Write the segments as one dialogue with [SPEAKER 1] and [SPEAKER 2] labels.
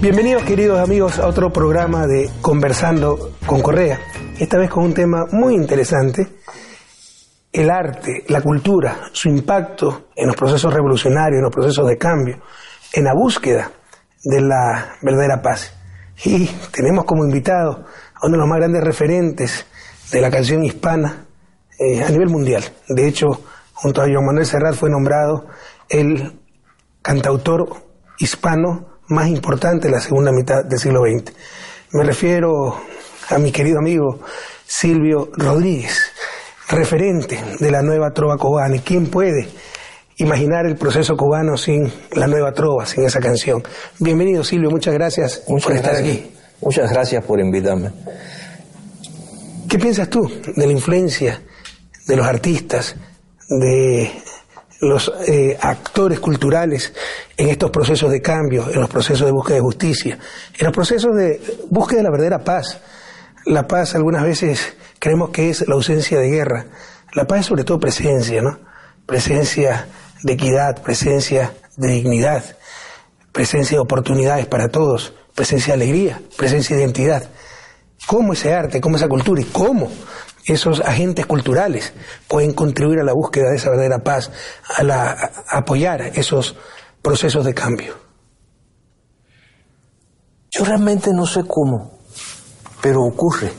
[SPEAKER 1] Bienvenidos queridos amigos a otro programa de Conversando con Correa, esta vez con un tema muy interesante, el arte, la cultura, su impacto en los procesos revolucionarios, en los procesos de cambio, en la búsqueda de la verdadera paz. Y tenemos como invitado a uno de los más grandes referentes de la canción hispana eh, a nivel mundial. De hecho, junto a Joan Manuel Serrat fue nombrado el cantautor hispano más importante de la segunda mitad del siglo XX. Me refiero a mi querido amigo Silvio Rodríguez, referente de la nueva trova cubana. ¿Y quién puede imaginar el proceso cubano sin la nueva trova, sin esa canción? Bienvenido Silvio, muchas gracias por estar aquí.
[SPEAKER 2] Muchas gracias por invitarme.
[SPEAKER 1] ¿Qué piensas tú de la influencia de los artistas, de los eh, actores culturales en estos procesos de cambio, en los procesos de búsqueda de justicia, en los procesos de búsqueda de la verdadera paz. La paz algunas veces creemos que es la ausencia de guerra. La paz es sobre todo presencia, ¿no? Presencia de equidad, presencia de dignidad, presencia de oportunidades para todos, presencia de alegría, presencia de identidad. ¿Cómo ese arte, cómo esa cultura y cómo esos agentes culturales pueden contribuir a la búsqueda de esa verdadera paz, a, la, apoyar esos procesos de cambio.
[SPEAKER 2] Yo realmente no sé cómo, pero ocurre.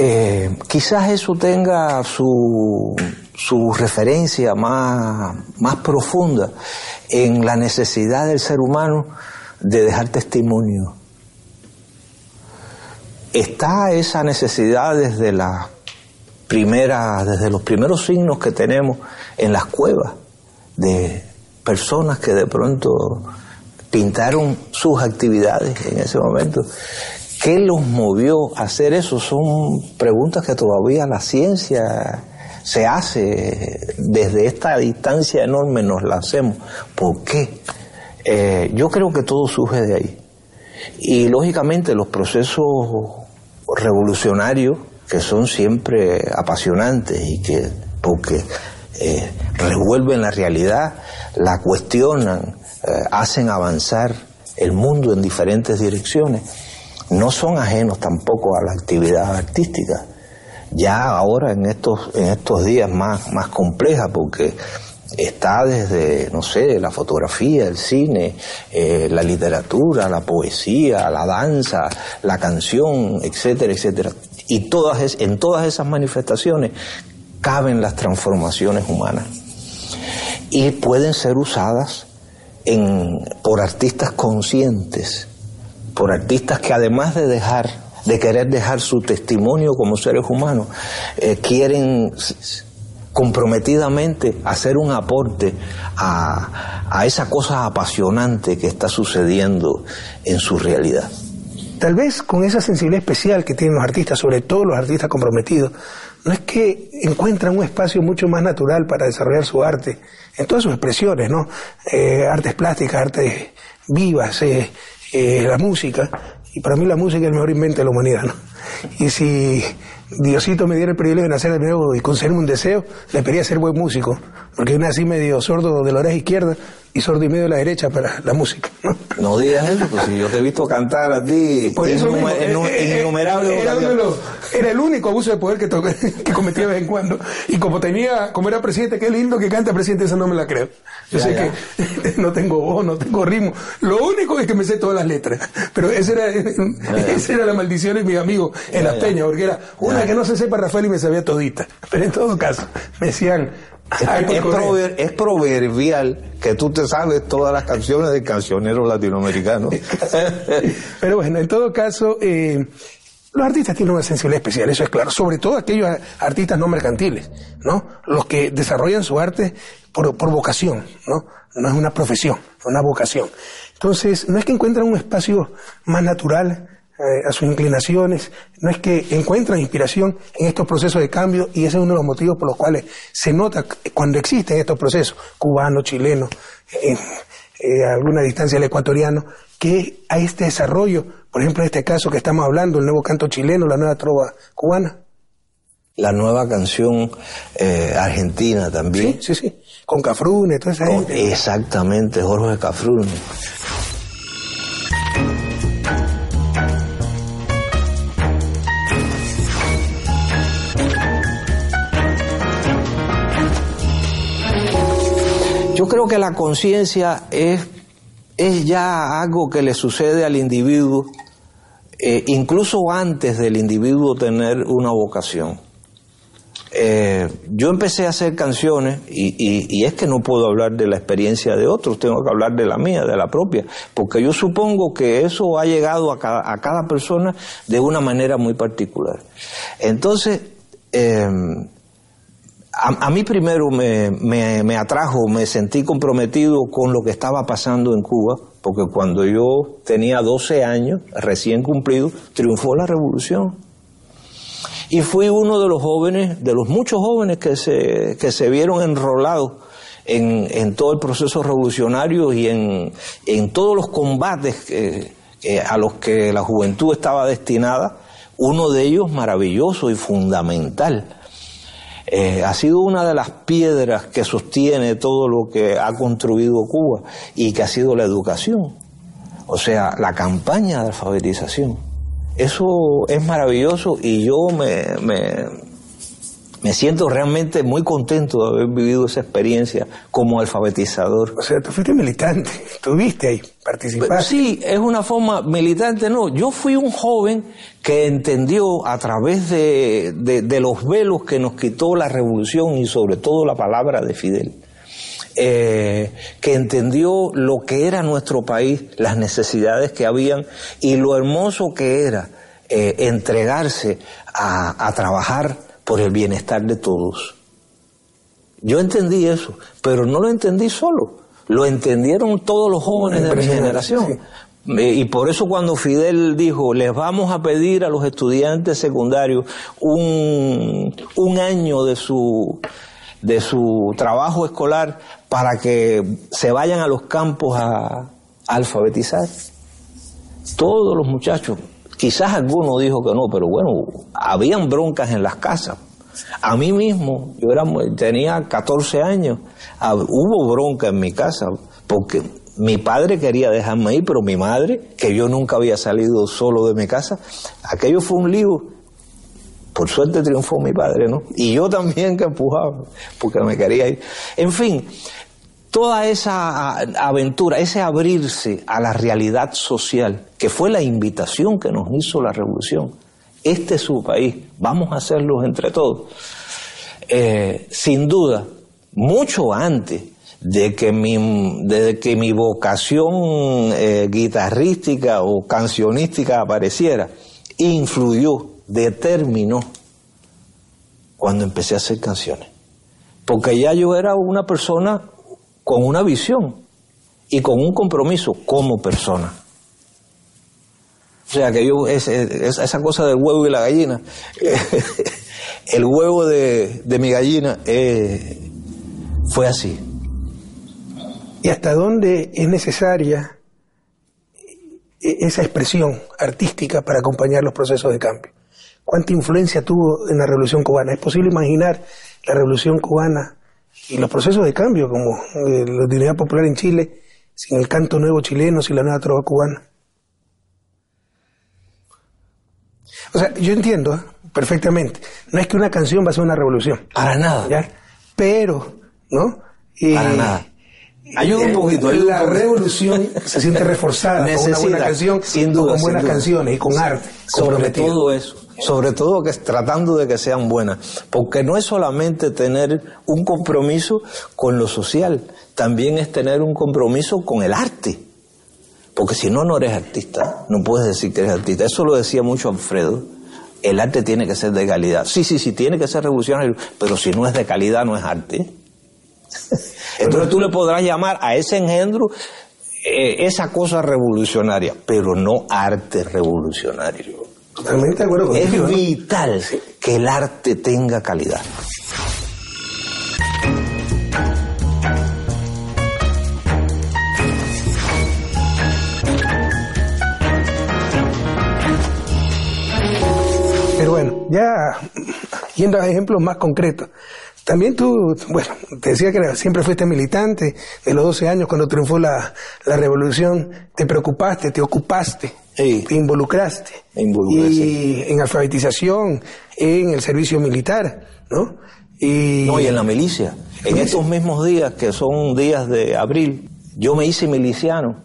[SPEAKER 2] Eh, quizás eso tenga su, su referencia más, más profunda en la necesidad del ser humano de dejar testimonio. Está esa necesidad desde la primera, desde los primeros signos que tenemos en las cuevas de personas que de pronto pintaron sus actividades en ese momento. ¿Qué los movió a hacer eso? Son preguntas que todavía la ciencia se hace desde esta distancia enorme, nos la hacemos. ¿Por qué? Eh, yo creo que todo surge de ahí. Y lógicamente los procesos revolucionarios que son siempre apasionantes y que porque eh, revuelven la realidad, la cuestionan, eh, hacen avanzar el mundo en diferentes direcciones, no son ajenos tampoco a la actividad artística. Ya ahora en estos, en estos días más, más compleja, porque está desde, no sé, la fotografía, el cine, eh, la literatura, la poesía, la danza, la canción, etcétera, etcétera. Y todas en todas esas manifestaciones caben las transformaciones humanas. Y pueden ser usadas en, por artistas conscientes, por artistas que además de dejar, de querer dejar su testimonio como seres humanos, eh, quieren comprometidamente hacer un aporte a, a esa cosa apasionante que está sucediendo en su realidad.
[SPEAKER 1] Tal vez con esa sensibilidad especial que tienen los artistas, sobre todo los artistas comprometidos, no es que encuentran un espacio mucho más natural para desarrollar su arte, en todas sus expresiones, ¿no? Eh, artes plásticas, artes vivas, eh, eh, la música, y para mí la música es el mejor invento de la humanidad, ¿no? Y si Diosito me diera el privilegio de nacer de nuevo y concederme un deseo, le pediría ser buen músico, porque yo nací medio sordo de la oreja izquierda y sordo y medio de la derecha para la música.
[SPEAKER 2] No, digas eso, pues si yo te he visto cantar a ti
[SPEAKER 1] Por eso mismo,
[SPEAKER 2] en,
[SPEAKER 1] eh, eh,
[SPEAKER 2] innumerables
[SPEAKER 1] era, los- el único abuso de poder que, to- que cometí de vez en cuando. Y como tenía, como era presidente, qué lindo que canta presidente, eso no me la creo. Yo
[SPEAKER 2] Ya,
[SPEAKER 1] sé
[SPEAKER 2] ya.
[SPEAKER 1] que no tengo voz, no tengo ritmo. Lo único es que me sé todas las letras. Pero esa era, esa era la maldición de mis amigos en las peñas, porque era una que no se sepa Rafael y me sabía todita. Pero en todo caso, me decían, "Ay, por
[SPEAKER 2] Es,
[SPEAKER 1] Correa".
[SPEAKER 2] prover- es proverbial que tú te sabes todas las canciones del cancionero latinoamericano.
[SPEAKER 1] Pero bueno, en todo caso, eh, Los artistas tienen una sensibilidad especial, eso es claro, sobre todo aquellos artistas no mercantiles, ¿no? Los que desarrollan su arte por, por vocación, ¿no? No es una profesión, es una vocación. Entonces, no es que encuentran un espacio más natural a sus inclinaciones, no es que encuentran inspiración en estos procesos de cambio y ese es uno de los motivos por los cuales se nota cuando existen estos procesos, cubano, chileno, en eh, alguna distancia el ecuatoriano, que hay este desarrollo, por ejemplo, en este caso que estamos hablando, el nuevo canto chileno, la nueva trova cubana.
[SPEAKER 2] La nueva canción eh, argentina también.
[SPEAKER 1] Sí, sí, sí. Con Cafrune, toda esa gente.
[SPEAKER 2] Exactamente, Jorge Cafrune. Creo que la conciencia es, es ya algo que le sucede al individuo, eh, incluso antes del individuo tener una vocación. Eh, yo empecé a hacer canciones y, es que no puedo hablar de la experiencia de otros, tengo que hablar de la mía, de la propia, porque yo supongo que eso ha llegado a cada, a cada persona de una manera muy particular. Entonces, eh, a, mí primero me, me, atrajo, me sentí comprometido con lo que estaba pasando en Cuba, porque cuando yo tenía 12 años, recién cumplido, triunfó la revolución. Y fui uno de los jóvenes, de los muchos jóvenes que se, que se vieron enrolados en, en todo el proceso revolucionario y en, en todos los combates a los que la juventud estaba destinada, uno de ellos maravilloso y fundamental eh, ha sido una de las piedras que sostiene todo lo que ha construido Cuba y que ha sido la educación. O sea, la campaña de alfabetización. Eso es maravilloso y yo me, me siento realmente muy contento de haber vivido esa experiencia como alfabetizador.
[SPEAKER 1] O sea, tú fuiste militante, estuviste ahí, participaste.
[SPEAKER 2] Sí, es una forma militante, no. Yo fui un joven que entendió a través de, los velos que nos quitó la revolución y sobre todo la palabra de Fidel. Eh, que entendió lo que era nuestro país, las necesidades que habían y lo hermoso que era eh, entregarse a, a trabajar por el bienestar de todos. Yo entendí eso, pero no lo entendí solo, lo entendieron todos los jóvenes de mi generación. Eh, y por eso cuando Fidel dijo, les vamos a pedir a los estudiantes secundarios un, un año de su, de su trabajo escolar para que se vayan a los campos a alfabetizar. Todos los muchachos, Quizás alguno dijo que no, pero bueno, habían broncas en las casas. A mí mismo, yo era, tenía 14 años, hubo bronca en mi casa, porque mi padre quería dejarme ir, pero mi madre, que yo nunca había salido solo de mi casa, aquello fue un lío. Por suerte triunfó mi padre, ¿no? Y yo también que empujaba, porque me quería ir. En fin, toda esa aventura, ese abrirse a la realidad social, que fue la invitación que nos hizo la revolución. Este es su país, vamos a hacerlo entre todos. Eh, sin duda, mucho antes de que mi, vocación eh, guitarrística o cancionística apareciera, influyó, determinó cuando empecé a hacer canciones. Porque ya yo era una persona con una visión y con un compromiso como persona. O sea que yo, es, esa cosa del huevo y la gallina, el huevo de, mi gallina eh, fue así.
[SPEAKER 1] ¿Y hasta dónde es necesaria esa expresión artística para acompañar los procesos de cambio? ¿Cuánta influencia tuvo en la Revolución Cubana? ¿Es posible imaginar la Revolución Cubana y los procesos de cambio, como eh, la utilidad popular en Chile, sin el canto nuevo chileno, sin la nueva trova cubana. O sea, yo entiendo ¿eh? perfectamente. No es que una canción va a ser una revolución.
[SPEAKER 2] Para nada.
[SPEAKER 1] ¿ya? Pero, ¿no?
[SPEAKER 2] Para nada. Ayuda un poquito.
[SPEAKER 1] la revolución se siente reforzada con una buena canción, sin duda, con buenas canciones y con arte.
[SPEAKER 2] Sobre todo eso sobre todo que tratando de que sean buenas, porque no es solamente tener un compromiso con lo social, también es tener un compromiso con el arte, porque si no, no eres artista, no puedes decir que eres artista, eso lo decía mucho Alfredo, el arte tiene que ser de calidad. Sí, sí, sí, tiene que ser revolucionario, pero si no es de calidad no es arte. Entonces tú le podrás llamar a ese engendro eh, esa cosa revolucionaria, pero no arte revolucionario.
[SPEAKER 1] Totalmente de acuerdo
[SPEAKER 2] Es vital que el arte tenga calidad.
[SPEAKER 1] Pero bueno, ya yendo a ejemplos más concretos. También tú, bueno, te decía que siempre fuiste militante, de los 12 años cuando triunfó la, la revolución, te preocupaste, te ocupaste,
[SPEAKER 2] Sí.
[SPEAKER 1] te involucraste.
[SPEAKER 2] Me involucré,
[SPEAKER 1] y en alfabetización, en el servicio militar, ¿no? Y,
[SPEAKER 2] No, y en la milicia. En estos mismos días, que son días de abril, yo me hice miliciano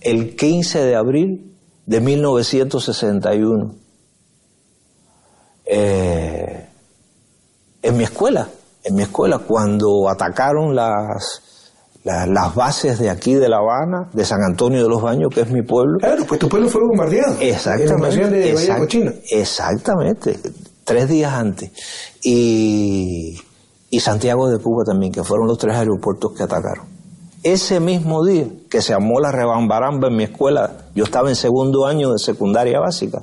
[SPEAKER 2] el 15 de abril de 1961. Eh, en mi escuela, en mi escuela, cuando atacaron las, la- las bases de aquí de La Habana, de San Antonio de los Baños, que es mi pueblo,
[SPEAKER 1] Claro, pues tu pueblo fue bombardeado. En la
[SPEAKER 2] Exactamente.
[SPEAKER 1] de
[SPEAKER 2] exact-
[SPEAKER 1] Cochina.
[SPEAKER 2] Exactamente. Tres días antes. Y, y Santiago de Cuba también, que fueron los tres aeropuertos que atacaron. Ese mismo día que se armó la rebambaramba en mi escuela, yo estaba en segundo año de secundaria básica.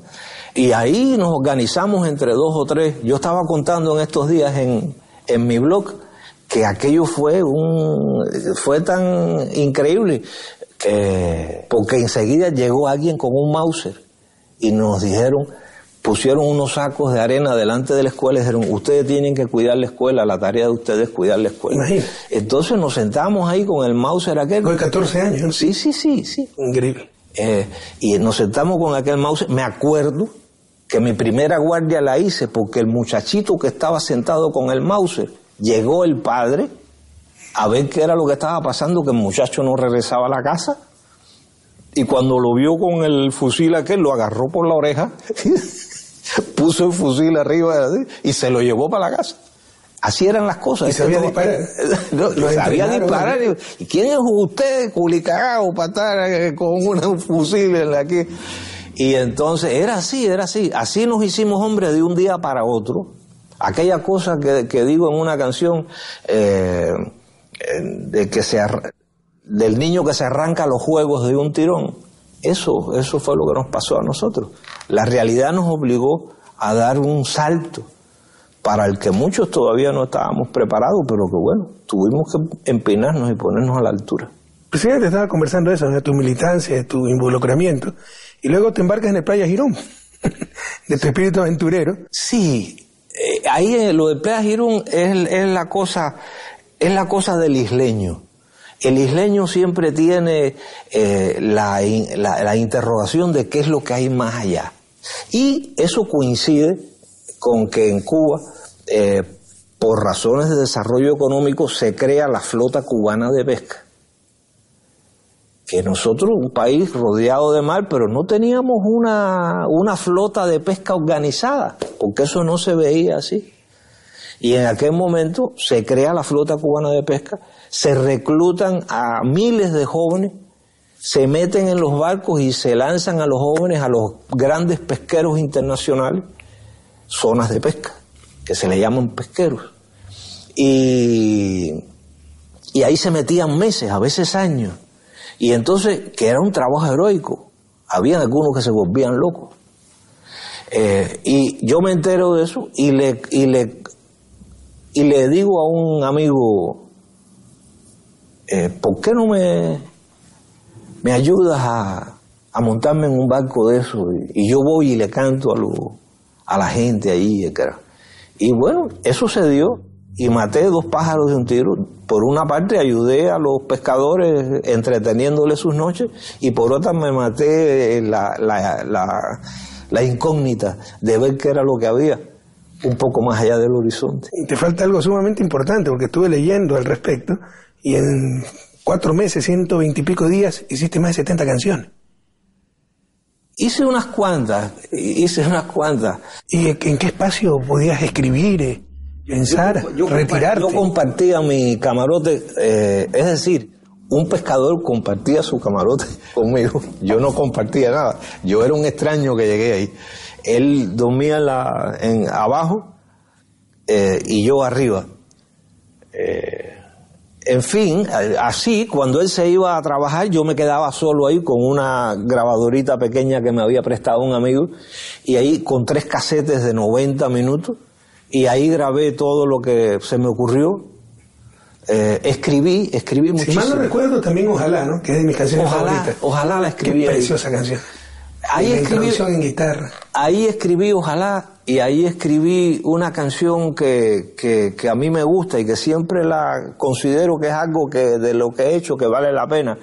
[SPEAKER 2] Y ahí nos organizamos entre dos o tres. Yo estaba contando en estos días en, en mi blog que aquello fue un fue tan increíble que porque enseguida llegó alguien con un Mauser y nos dijeron pusieron unos sacos de arena delante de la escuela y dijeron ustedes tienen que cuidar la escuela la tarea de ustedes es cuidar la escuela
[SPEAKER 1] Imagínate.
[SPEAKER 2] entonces nos sentamos ahí con el Mauser aquel
[SPEAKER 1] Con 14 años, ¿no?
[SPEAKER 2] sí sí sí sí
[SPEAKER 1] Increíble.
[SPEAKER 2] eh, y nos sentamos con aquel mouse. Me acuerdo que mi primera guardia la hice porque el muchachito que estaba sentado con el mouse, llegó el padre a ver qué era lo que estaba pasando, que el muchacho no regresaba a la casa. Y cuando lo vio con el fusil aquel, lo agarró por la oreja, puso el fusil arriba y se lo llevó para la casa. Así eran las cosas.
[SPEAKER 1] ¿Y sabía
[SPEAKER 2] Este
[SPEAKER 1] disparar?
[SPEAKER 2] No,
[SPEAKER 1] Lo
[SPEAKER 2] sabía
[SPEAKER 1] entrenaron,
[SPEAKER 2] disparar. Y, ¿Y quién es usted, culicagao, para estar eh, con un fusil en la que... Y entonces era así, era así. Así nos hicimos hombres de un día para otro. Aquella cosa que, que digo en una canción, eh, eh, de que se del niño que se arranca los juegos de un tirón. Eso, eso fue lo que nos pasó a nosotros. La realidad nos obligó a dar un salto para el que muchos todavía no estábamos preparados, pero que bueno, tuvimos que empinarnos y ponernos a la altura.
[SPEAKER 1] Presidente, estaba conversando eso, de tu militancia, de tu involucramiento, y luego te embarcas en el Playa Girón, de tu espíritu aventurero.
[SPEAKER 2] Sí, eh, ahí eh, lo de Playa Girón es, la cosa, es la cosa del isleño. El isleño siempre tiene eh, la, la- interrogación de qué es lo que hay más allá. Y eso coincide con que en Cuba, por razones de desarrollo económico, se crea la flota cubana de pesca. Que nosotros, un país rodeado de mar, pero no teníamos una, una flota de pesca organizada, porque eso no se veía así. Y en aquel momento se crea la flota cubana de pesca, se reclutan a miles de jóvenes, se meten en los barcos y se lanzan a los jóvenes a los grandes pesqueros internacionales, zonas de pesca, que se le llaman pesqueros. Y, y ahí se metían meses, a veces años. Y entonces, que era un trabajo heroico, había algunos que se volvían locos. Eh, y yo me entero de eso y le, y le, y le digo a un amigo, eh, ¿por qué no me, me ayudas a, a montarme en un barco de eso? Y, yo voy y le canto a, lo- a la gente allí. Y bueno, eso se dio y maté dos pájaros de un tiro. Por una parte ayudé a los pescadores entreteniéndoles sus noches y por otra me maté la, la, la, la incógnita de ver qué era lo que había un poco más allá del horizonte.
[SPEAKER 1] Y te falta algo sumamente importante, porque estuve leyendo al respecto, y en cuatro meses, ciento veintipico días, hiciste más de 70 canciones.
[SPEAKER 2] Hice unas cuantas, hice unas cuantas.
[SPEAKER 1] ¿Y en qué espacio podías escribir, eh, pensar,
[SPEAKER 2] Yo, compa-
[SPEAKER 1] retirarte?
[SPEAKER 2] yo compartía mi camarote, eh, es decir, un pescador compartía su camarote conmigo. Yo no compartía nada. Yo era un extraño que llegué ahí. él dormía en la, en, abajo eh, y yo arriba. Eh, en fin, así, cuando él se iba a trabajar, yo me quedaba solo ahí con una grabadorita pequeña que me había prestado un amigo, y ahí con tres casetes de 90 minutos, y ahí grabé todo lo que se me ocurrió. Eh, escribí, escribí muchísimo.
[SPEAKER 1] Si mal no recuerdo, también Ojalá, ¿no? Que es de mis canciones
[SPEAKER 2] ojalá,
[SPEAKER 1] favoritas.
[SPEAKER 2] Ojalá la escribí.
[SPEAKER 1] Qué preciosa canción.
[SPEAKER 2] Ahí escribí,
[SPEAKER 1] en guitarra.
[SPEAKER 2] Ahí escribí Ojalá y ahí escribí una canción que, que, a mí me gusta y que siempre la considero que es algo que de lo que he hecho que vale la pena,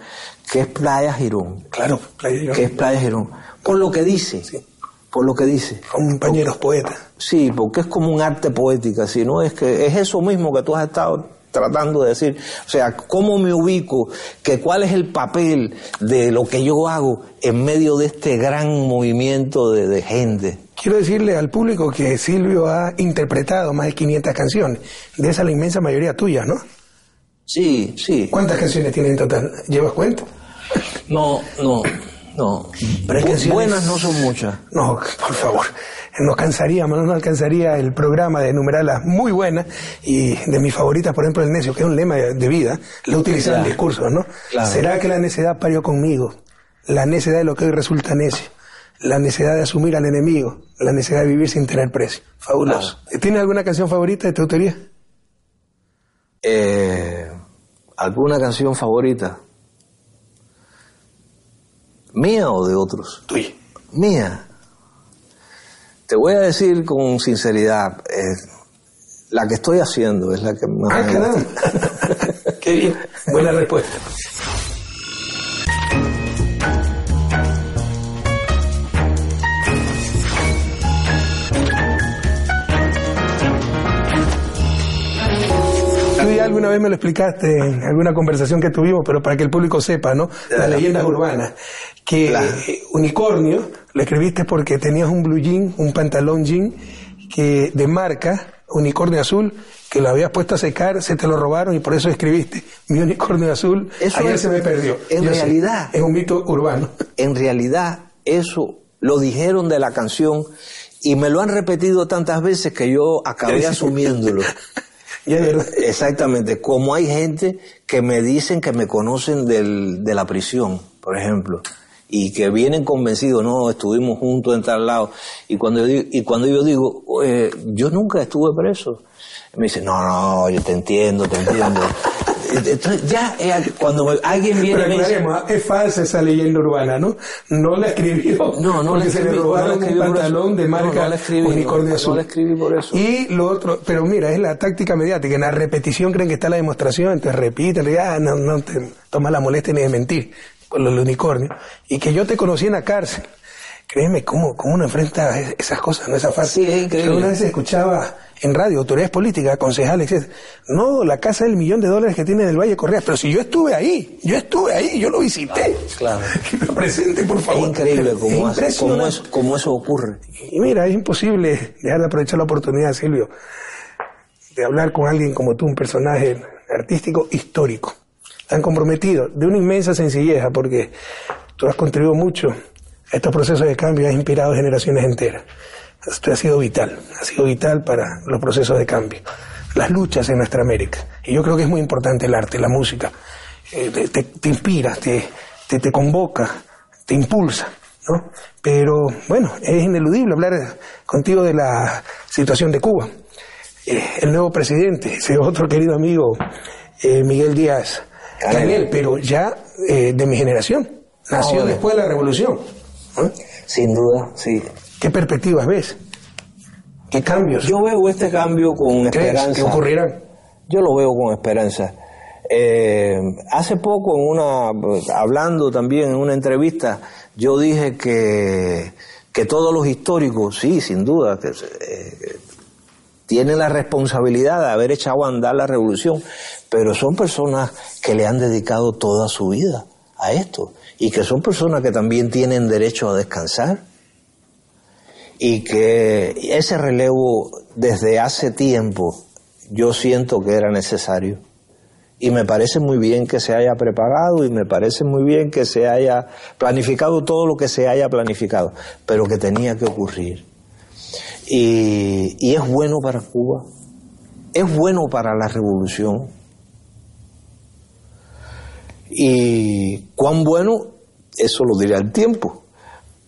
[SPEAKER 2] que es Playa Girón.
[SPEAKER 1] Claro, Playa Girón.
[SPEAKER 2] Que es Playa Girón. Por lo que dice. Por lo que dice.
[SPEAKER 1] Compañeros poetas.
[SPEAKER 2] Sí, porque es como un arte poética, si no es que es eso mismo que tú has estado tratando de decir, o sea, cómo me ubico, que cuál es el papel de lo que yo hago en medio de este gran movimiento de, gente.
[SPEAKER 1] Quiero decirle al público que Silvio ha interpretado más de 500 canciones, de esa la inmensa mayoría tuya, ¿no?
[SPEAKER 2] Sí, sí.
[SPEAKER 1] ¿Cuántas canciones tiene en total? ¿Llevas cuenta?
[SPEAKER 2] No, no, no. Pero buenas no son muchas.
[SPEAKER 1] No, por favor nos cansaría, no nos alcanzaría el programa de enumerarlas muy buenas y de mis favoritas, por ejemplo, el necio, que es un lema de vida, lo utilizan en discursos, ¿no? ¿Será que la necedad parió conmigo? La necedad de lo que hoy resulta necio. La necesidad de asumir al enemigo. La necesidad de vivir sin tener precio. Fabuloso. ¿Tienes alguna canción favorita de tu autoría?
[SPEAKER 2] Eh, ¿Alguna canción favorita? ¿Mía o de otros?
[SPEAKER 1] Tuya.
[SPEAKER 2] Mía. Te voy a decir con sinceridad, eh, la que estoy haciendo es la que más
[SPEAKER 1] ah, me Qué bien, buena respuesta. Tú ya alguna vez me lo explicaste en alguna conversación que tuvimos, pero para que el público sepa, ¿no? Las leyendas urbanas. Que unicornio lo escribiste porque tenías un blue jean, un pantalón jean que de marca, unicornio azul, que lo habías puesto a secar, se te lo robaron y por eso escribiste mi unicornio azul. Eso se me perdió.
[SPEAKER 2] En realidad.
[SPEAKER 1] es un mito urbano.
[SPEAKER 2] En realidad, eso lo dijeron de la canción y me lo han repetido tantas veces que yo acabé asumiéndolo. Exactamente, como hay gente que me dicen que me conocen del, de la prisión, por ejemplo y que vienen convencidos, no, estuvimos juntos en tal lado. Y cuando yo digo, y cuando yo digo yo nunca estuve preso, me dice, no, no, yo te entiendo, te entiendo. Entonces, ya eh, cuando alguien viene
[SPEAKER 1] Pero dice, es falsa esa leyenda urbana, ¿no? No la escribió no, no porque se le robaron un pantalón de marca unicornio azul.
[SPEAKER 2] No la escribí por eso.
[SPEAKER 1] Y lo otro, pero mira, es la táctica mediática. En la repetición creen que está la demostración, te repiten, ah, no, no te toma la molestia ni de mentir con los unicornios, y que yo te conocí en la cárcel. Créeme, ¿cómo, cómo uno enfrenta esas cosas? No es fácil.
[SPEAKER 2] Sí, es increíble.
[SPEAKER 1] una vez escuchaba en radio, autoridades políticas, concejales, etc. No, la casa del millón de dólares que tiene en el Valle Correa. Pero si yo estuve ahí, yo estuve ahí, yo lo visité.
[SPEAKER 2] Claro.
[SPEAKER 1] Que me presente, por favor.
[SPEAKER 2] Es increíble cómo, eso, cómo eso ocurre.
[SPEAKER 1] Y mira, es imposible dejar de aprovechar la oportunidad, Silvio, de hablar con alguien como tú, un personaje artístico histórico tan comprometido, de una inmensa sencillez, porque tú has contribuido mucho a estos procesos de cambio, has inspirado generaciones enteras. Esto ha sido vital, ha sido vital para los procesos de cambio, las luchas en nuestra América. Y yo creo que es muy importante el arte, la música. Eh, te, inspira, te, te, convoca, te impulsa. ¿no? Pero bueno, es ineludible hablar contigo de la situación de Cuba. Eh, el nuevo presidente, ese otro querido amigo, eh, Miguel Díaz Daniel, pero ya eh, de mi generación. Nació después de la revolución.
[SPEAKER 2] Sin duda, sí.
[SPEAKER 1] ¿Qué perspectivas ves? ¿Qué cambios?
[SPEAKER 2] Yo veo este cambio con esperanza.
[SPEAKER 1] ¿Qué ocurrirán?
[SPEAKER 2] Yo lo veo con esperanza. Eh, hace poco, en una, hablando también en una entrevista, yo dije que, que todos los históricos, sí, sin duda, que, eh, tienen la responsabilidad de haber echado a andar la revolución, pero son personas que le han dedicado toda su vida a esto y que son personas que también tienen derecho a descansar y que ese relevo desde hace tiempo yo siento que era necesario. Y me parece muy bien que se haya preparado y me parece muy bien que se haya planificado todo lo que se haya planificado, pero que tenía que ocurrir. y, es bueno para Cuba, es bueno para la revolución. Y cuán bueno, eso lo dirá el tiempo,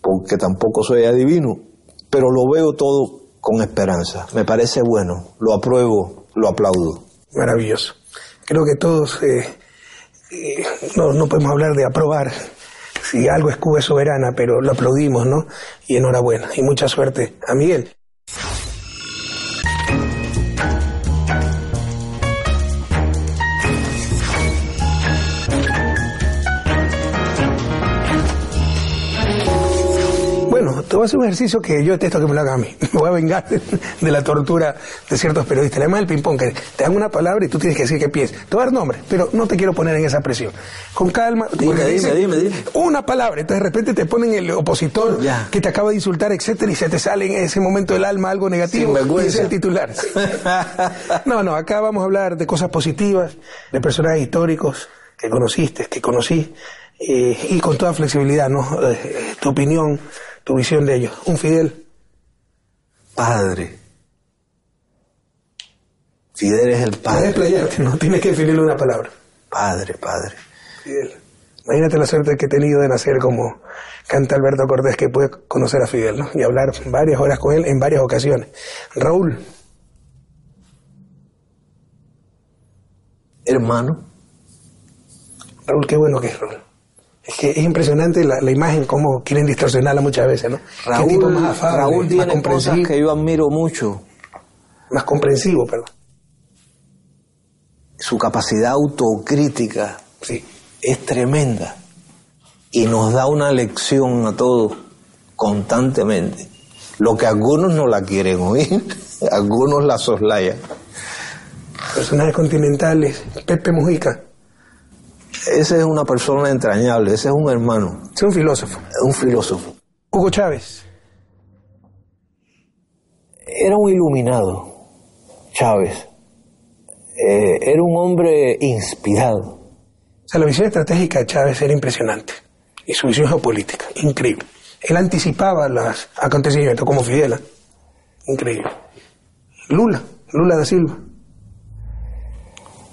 [SPEAKER 2] porque tampoco soy adivino, pero lo veo todo con esperanza. Me parece bueno, lo apruebo, lo aplaudo.
[SPEAKER 1] Maravilloso. Creo que todos eh, eh, no, no podemos hablar de aprobar si algo es Cuba soberana, pero lo aplaudimos, ¿no? Y enhorabuena. Y mucha suerte a Miguel. Voy a hacer un ejercicio que yo detesto que me lo haga a mí. Me voy a vengar de la tortura de ciertos periodistas. Además del ping-pong, que te dan una palabra y tú tienes que decir qué piensas. Te voy a dar nombre, pero no te quiero poner en esa presión. Con calma.
[SPEAKER 2] Dime, dime, dime, dime.
[SPEAKER 1] Una palabra, entonces de repente te ponen el opositor
[SPEAKER 2] Ya.
[SPEAKER 1] que te acaba de insultar, etcétera, y se te sale en ese momento del alma algo negativo. Y es el titular. No, no, acá vamos a hablar de cosas positivas, de personajes históricos que conociste, que conocí, eh, y con toda flexibilidad, ¿no? Eh, tu opinión, tu visión de ellos. Un Fidel.
[SPEAKER 2] Padre. Fidel es el
[SPEAKER 1] Puedes
[SPEAKER 2] padre.
[SPEAKER 1] explayarte, no tienes que definirle una palabra.
[SPEAKER 2] Padre, padre.
[SPEAKER 1] Fidel. Imagínate la suerte que he tenido de nacer como canta Alberto Cortés, que pude conocer a Fidel, ¿no? Y hablar varias horas con él en varias ocasiones. Raúl,
[SPEAKER 2] Hermano.
[SPEAKER 1] Raúl, qué bueno que es Raúl. Es que es impresionante la, la imagen, cómo quieren distorsionarla muchas veces, ¿no?
[SPEAKER 2] Raúl,
[SPEAKER 1] qué tipo más afable,
[SPEAKER 2] Raúl
[SPEAKER 1] más
[SPEAKER 2] tiene cosas
[SPEAKER 1] comprensivo,
[SPEAKER 2] que yo admiro mucho.
[SPEAKER 1] más comprensivo, perdón.
[SPEAKER 2] Su capacidad autocrítica
[SPEAKER 1] Sí.
[SPEAKER 2] es tremenda y nos da una lección a todos constantemente. Lo que algunos no la quieren oír, algunos la soslayan.
[SPEAKER 1] Personajes continentales, Pepe Mujica,
[SPEAKER 2] Ese es una persona entrañable, ese es un hermano,
[SPEAKER 1] es un filósofo.
[SPEAKER 2] un filósofo.
[SPEAKER 1] Hugo Chávez,
[SPEAKER 2] Era un iluminado, Chávez. Eh, era un hombre inspirado.
[SPEAKER 1] o sea, la visión estratégica de Chávez era impresionante. Y su visión geopolítica, increíble. Él anticipaba los acontecimientos como Fidela. Increíble. Lula, Lula da Silva.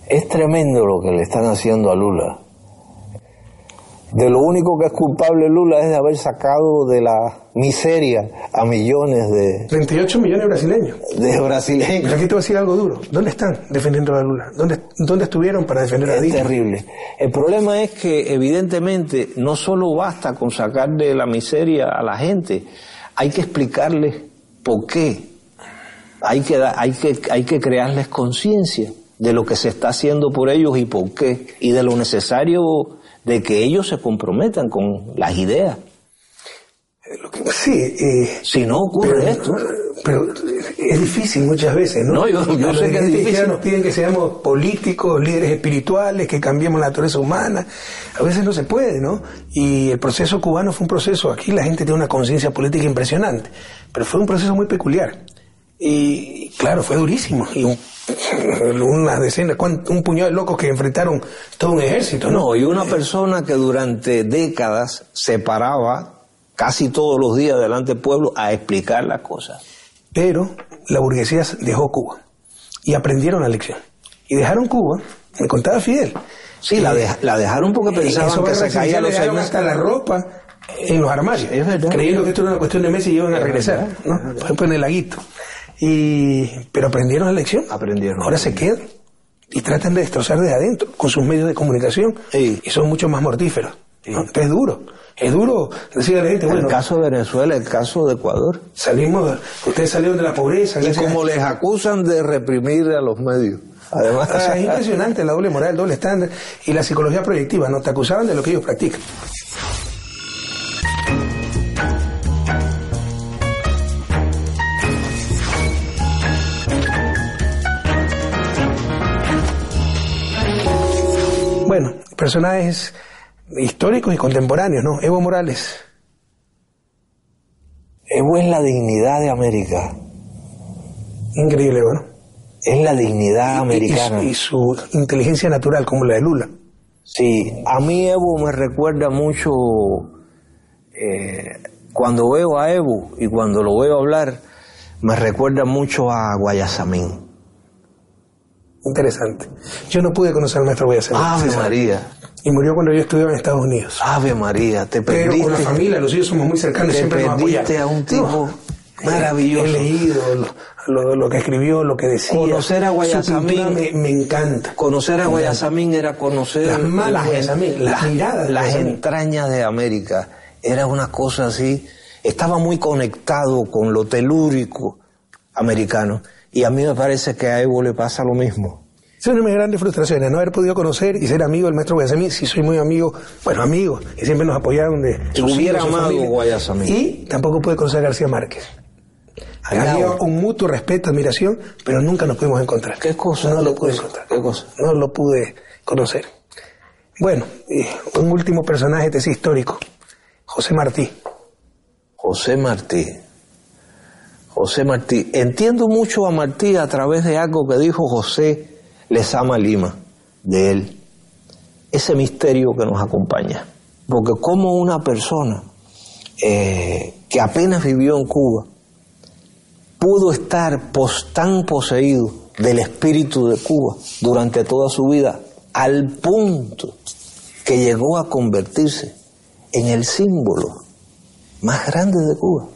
[SPEAKER 2] Es tremendo lo que le están haciendo a Lula. De lo único que es culpable Lula es de haber sacado de la miseria a millones de,
[SPEAKER 1] 38 millones de brasileños.
[SPEAKER 2] de
[SPEAKER 1] Pero
[SPEAKER 2] brasileños.
[SPEAKER 1] aquí te voy a decir algo duro. ¿Dónde están defendiendo a Lula? ¿Dónde, dónde estuvieron para defender a
[SPEAKER 2] Es
[SPEAKER 1] Dilma?
[SPEAKER 2] terrible. El problema es que evidentemente no solo basta con sacar de la miseria a la gente, hay que explicarles por qué. Hay que, hay que, hay que crearles conciencia de lo que se está haciendo por ellos y por qué, y de lo necesario de que ellos se comprometan con las ideas.
[SPEAKER 1] Que- sí, eh,
[SPEAKER 2] Si no ocurre esto.
[SPEAKER 1] pero es difícil muchas veces, ¿no?
[SPEAKER 2] No, yo- yo
[SPEAKER 1] Los
[SPEAKER 2] sé que es difícil.
[SPEAKER 1] nos piden que seamos políticos, líderes espirituales, que cambiemos la naturaleza humana. A veces no se puede, ¿no? Y el proceso cubano fue un proceso, aquí la gente tiene una conciencia política impresionante, pero fue un proceso muy peculiar. Y claro, fue durísimo. Y un- una decena, cuán- un puñado de locos que enfrentaron todo un ejército, ¿no?
[SPEAKER 2] No, y una persona que durante décadas se paraba casi todos los días delante del pueblo a explicar las cosas.
[SPEAKER 1] Pero la burguesía dejó Cuba y aprendieron la lección. Y dejaron Cuba, me contaba Fidel.
[SPEAKER 2] Sí, la, deja- la dejaron porque
[SPEAKER 1] En
[SPEAKER 2] pensaban que se caía los seis
[SPEAKER 1] hasta la ropa en los armarios, creyendo que esto era una cuestión de meses y iban a
[SPEAKER 2] Es
[SPEAKER 1] regresar, ¿no? Por ejemplo, en el laguito. Y, pero aprendieron la lección.
[SPEAKER 2] Aprendieron.
[SPEAKER 1] Ahora se quedan y tratan de destrozar desde adentro con sus medios de comunicación
[SPEAKER 2] Sí.
[SPEAKER 1] y son mucho más mortíferos.
[SPEAKER 2] Sí.
[SPEAKER 1] es duro. Es duro decirle a la gente,
[SPEAKER 2] El
[SPEAKER 1] bueno,
[SPEAKER 2] caso de Venezuela, el caso de Ecuador.
[SPEAKER 1] salimos, ustedes salieron de la pobreza.
[SPEAKER 2] Y
[SPEAKER 1] a-
[SPEAKER 2] como les acusan de reprimir a los medios. Además,
[SPEAKER 1] O sea, es impresionante la doble moral, el doble estándar y la psicología proyectiva, ¿no? Te acusaban de lo que ellos practican. Bueno, personajes históricos y contemporáneos, ¿no? Evo Morales,
[SPEAKER 2] Evo es la dignidad de América.
[SPEAKER 1] increíble, bueno.
[SPEAKER 2] Es la dignidad americana.
[SPEAKER 1] Y, y su inteligencia natural, como la de Lula.
[SPEAKER 2] Sí, a mí Evo me recuerda mucho eh, cuando veo a Evo y cuando lo veo hablar, me recuerda mucho a Guayasamín.
[SPEAKER 1] Interesante. Yo no pude conocer al maestro Guayasamín.
[SPEAKER 2] Ave María.
[SPEAKER 1] Y murió cuando yo estudiaba en Estados Unidos.
[SPEAKER 2] Ave María, te
[SPEAKER 1] Pero
[SPEAKER 2] perdiste.
[SPEAKER 1] con la familia, los hijos somos muy cercanos,
[SPEAKER 2] te
[SPEAKER 1] siempre nos
[SPEAKER 2] a un tipo
[SPEAKER 1] No,
[SPEAKER 2] maravilloso.
[SPEAKER 1] He leído lo, lo- lo que escribió, lo que decía.
[SPEAKER 2] Conocer a Guayasamín-
[SPEAKER 1] me, me encanta.
[SPEAKER 2] Conocer a Guayasamín era conocer
[SPEAKER 1] Las malas Guayasamín, las miradas de
[SPEAKER 2] las entrañas de América. Era una cosa así. Estaba muy conectado con lo telúrico americano. Y a mí me parece que a Evo le pasa lo mismo.
[SPEAKER 1] Es una de mis grandes frustraciones, no haber podido conocer y ser amigo del maestro Guayasamín. Si soy muy amigo, bueno, amigo, y siempre nos apoyaron de sus
[SPEAKER 2] hubiera
[SPEAKER 1] hijos,
[SPEAKER 2] amado. Guayasamín.
[SPEAKER 1] Y tampoco pude conocer a García Márquez. Había un mutuo respeto, admiración, pero nunca nos pudimos encontrar.
[SPEAKER 2] ¿Qué cosa?
[SPEAKER 1] No lo
[SPEAKER 2] ¿Qué
[SPEAKER 1] pude encontrar.
[SPEAKER 2] ¿Qué cosa?
[SPEAKER 1] No lo pude conocer. Bueno, un último personaje de ese histórico, José Martí.
[SPEAKER 2] José Martí. José Martí. Entiendo mucho a Martí a través de algo que dijo José Lezama Lima, de él. Ese misterio que nos acompaña. Porque como una persona eh, que apenas vivió en Cuba pudo estar pos- tan poseído del espíritu de Cuba durante toda su vida, al punto que llegó a convertirse en el símbolo más grande de Cuba.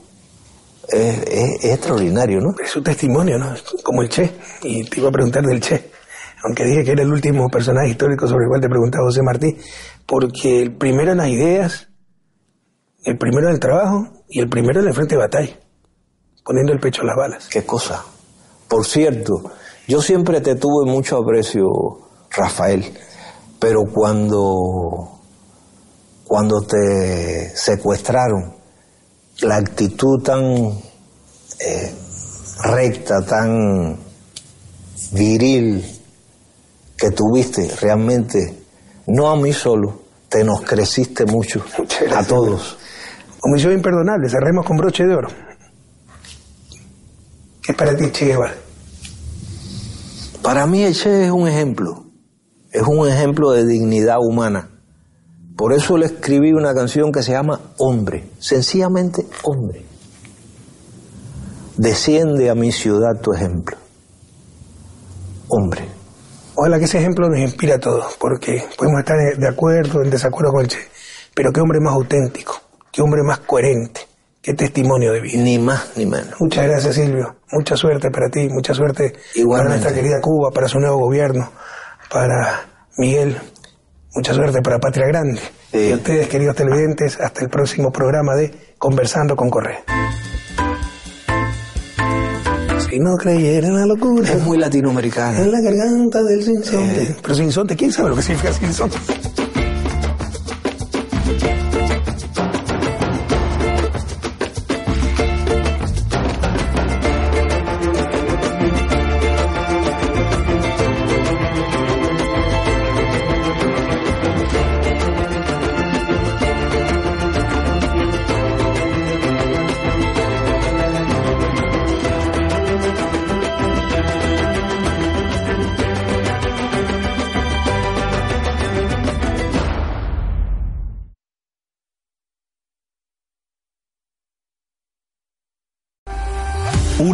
[SPEAKER 2] Es, es- es extraordinario, ¿no?
[SPEAKER 1] Es su testimonio, ¿no? Como el Che. Y te iba a preguntar del Che. Aunque dije que era el último personaje histórico sobre el cual te preguntaba José Martí. Porque el primero en las ideas, el primero en el trabajo y el primero en el frente de batalla. Poniendo el pecho a las balas.
[SPEAKER 2] Qué cosa. Por cierto, yo siempre te tuve mucho aprecio, Rafael, pero cuando, cuando te secuestraron, la actitud tan eh, recta, tan viril que tuviste, realmente, no a mí solo, te nos creciste mucho, a todos.
[SPEAKER 1] Omisión imperdonable, cerremos con broche de oro. ¿Qué es para ti, Che Guevara?
[SPEAKER 2] Para mí el Che es un ejemplo, es un ejemplo de dignidad humana. Por eso le escribí una canción que se llama Hombre, sencillamente Hombre. Desciende a mi ciudad tu ejemplo. Hombre.
[SPEAKER 1] Ojalá que ese ejemplo nos inspire a todos, porque podemos estar de- acuerdo, en desacuerdo con el Che, pero qué hombre más auténtico, qué hombre más coherente, qué testimonio de vida.
[SPEAKER 2] Ni más ni menos.
[SPEAKER 1] Muchas gracias, Silvio. Mucha suerte para ti, mucha suerte para nuestra querida Cuba, para su nuevo gobierno, para Miguel. Mucha suerte para Patria Grande.
[SPEAKER 2] Sí.
[SPEAKER 1] Y a ustedes, queridos televidentes, hasta el próximo programa de Conversando con Correa. Si no creyera en la locura,
[SPEAKER 2] Es muy latinoamericana.
[SPEAKER 1] en la garganta del sinsonte. Pero sinsonte, ¿quién sabe lo que significa sinsonte?